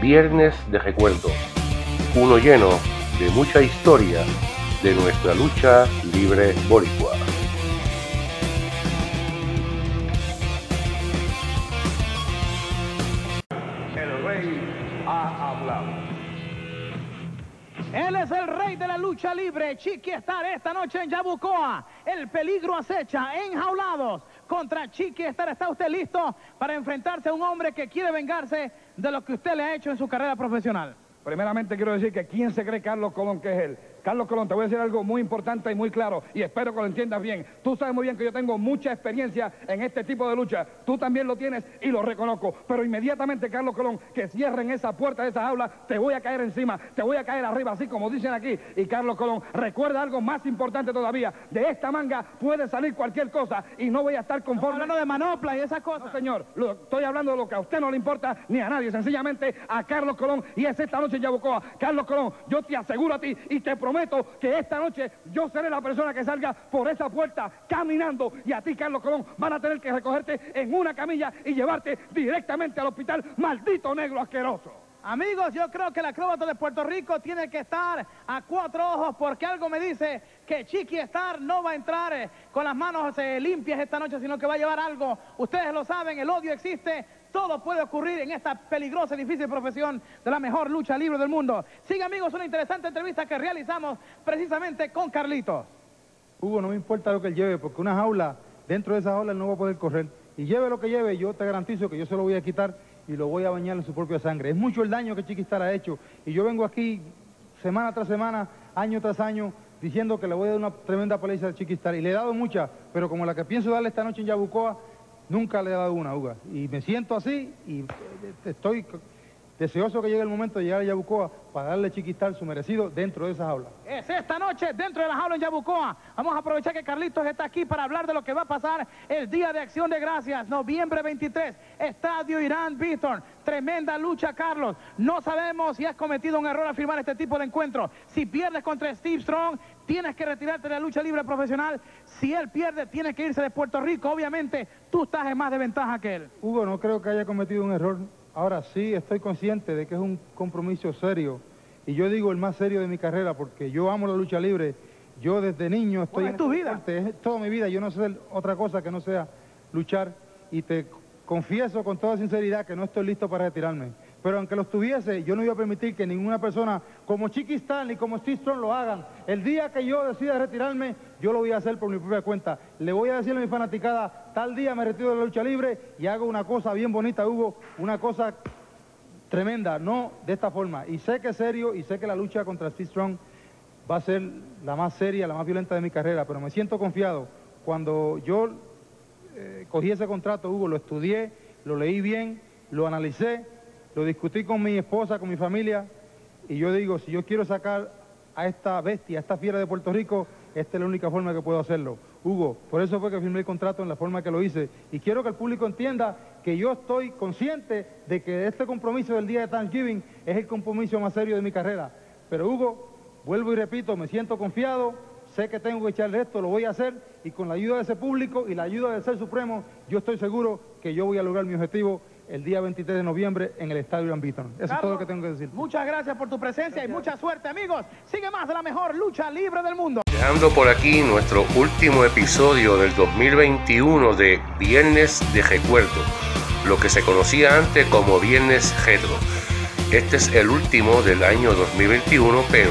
Viernes de Recuerdos, uno lleno de mucha historia de nuestra lucha libre boricua. El rey ha hablado. Él es el rey de la lucha libre. Chiqui Star esta noche en Yabucoa. El peligro acecha, enjaulados. Contra Chiqui Star, ¿está usted listo para enfrentarse a un hombre que quiere vengarse de lo que usted le ha hecho en su carrera profesional? Primeramente quiero decir que quién se cree Carlos Colón que es él. Carlos Colón, te voy a decir algo muy importante y muy claro y espero que lo entiendas bien. Tú sabes muy bien que yo tengo mucha experiencia en este tipo de lucha. Tú también lo tienes y lo reconozco. Pero inmediatamente, Carlos Colón, que cierren esa puerta de esa jaula, te voy a caer encima, te voy a caer arriba, así como dicen aquí. Y Carlos Colón, recuerda algo más importante todavía. De esta manga puede salir cualquier cosa y no voy a estar conforme. hablando de manopla y esas cosas. No, señor, lo- estoy hablando de lo que a usted no le importa ni a nadie, sencillamente a Carlos Colón y es esta noche en Yabucoa. Carlos Colón, yo te aseguro a ti y te prometo que esta noche yo seré la persona que salga por esa puerta caminando y a ti, Carlos Colón, van a tener que recogerte en una camilla y llevarte directamente al hospital, maldito negro asqueroso. Amigos, yo creo que el acróbata de Puerto Rico tiene que estar a cuatro ojos porque algo me dice que Chiqui Star no va a entrar eh, con las manos eh, limpias esta noche, sino que va a llevar algo. Ustedes lo saben, el odio existe, todo puede ocurrir en esta peligrosa y difícil profesión de la mejor lucha libre del mundo. Sigue amigos, una interesante entrevista que realizamos precisamente con Carlitos. Hugo, no me importa lo que él lleve, porque una jaula, dentro de esa jaula él no va a poder correr. Y lleve lo que lleve, yo te garantizo que yo se lo voy a quitar y lo voy a bañar en su propia sangre. Es mucho el daño que Chiquistar ha hecho. Y yo vengo aquí semana tras semana, año tras año, diciendo que le voy a dar una tremenda paliza a Chiquistar. Y le he dado muchas, pero como la que pienso darle esta noche en Yabucoa, nunca le he dado una, Hugo. Y me siento así y eh, estoy deseoso que llegue el momento de llegar a Yabucoa para darle Chiquistar su merecido dentro de esa jaula. Es esta noche dentro de la jaula en Yabucoa. Vamos a aprovechar que Carlitos está aquí para hablar de lo que va a pasar el Día de Acción de Gracias, noviembre 23, Estadio Irán Beaton. Tremenda lucha, Carlos. No sabemos si has cometido un error al firmar este tipo de encuentro. Si pierdes contra Steve Strong, tienes que retirarte de la lucha libre profesional. Si él pierde, tienes que irse de Puerto Rico. Obviamente, tú estás en más de ventaja que él. Hugo, no creo que haya cometido un error. Ahora sí, estoy consciente de que es un compromiso serio. Y yo digo el más serio de mi carrera porque yo amo la lucha libre. Yo desde niño estoy... Bueno, en es tu este vida. deporte, Es toda mi vida. Yo no sé otra cosa que no sea luchar. Y te confieso con toda sinceridad que no estoy listo para retirarme. Pero aunque lo estuviese, yo no iba a permitir que ninguna persona como Chiqui Stan ni como Steve Strong lo hagan. El día que yo decida retirarme, yo lo voy a hacer por mi propia cuenta. Le voy a decir a mi fanaticada, tal día me retiro de la lucha libre y hago una cosa bien bonita, Hugo, una cosa tremenda, no de esta forma. Y sé que es serio y sé que la lucha contra Steve Strong va a ser la más seria, la más violenta de mi carrera, pero me siento confiado. Cuando yo eh, cogí ese contrato, Hugo, lo estudié, lo leí bien, lo analicé, lo discutí con mi esposa, con mi familia, y yo digo, si yo quiero sacar a esta bestia, a esta fiera de Puerto Rico, esta es la única forma que puedo hacerlo. Hugo, por eso fue que firmé el contrato en la forma que lo hice. Y quiero que el público entienda que yo estoy consciente de que este compromiso del día de Thanksgiving es el compromiso más serio de mi carrera. Pero Hugo, vuelvo y repito, me siento confiado, sé que tengo que echarle esto, lo voy a hacer y con la ayuda de ese público y la ayuda del Ser Supremo, yo estoy seguro que yo voy a lograr mi objetivo el día 23 de noviembre en el Estadio Irán Beaton. Eso es todo lo que tengo que decir. Muchas gracias por tu presencia y mucha suerte, amigos. Sigue más de la mejor lucha libre del mundo. Dejando por aquí nuestro último episodio del 2021 de Viernes de Recuerdo, lo que se conocía antes como Viernes Retro. Este es el último del año 2021, pero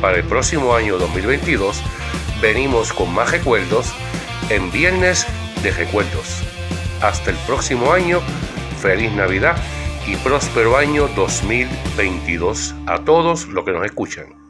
para el próximo año 2022 venimos con más recuerdos en Viernes de Recuerdos. Hasta el próximo año, feliz Navidad y próspero año 2022 a todos los que nos escuchan.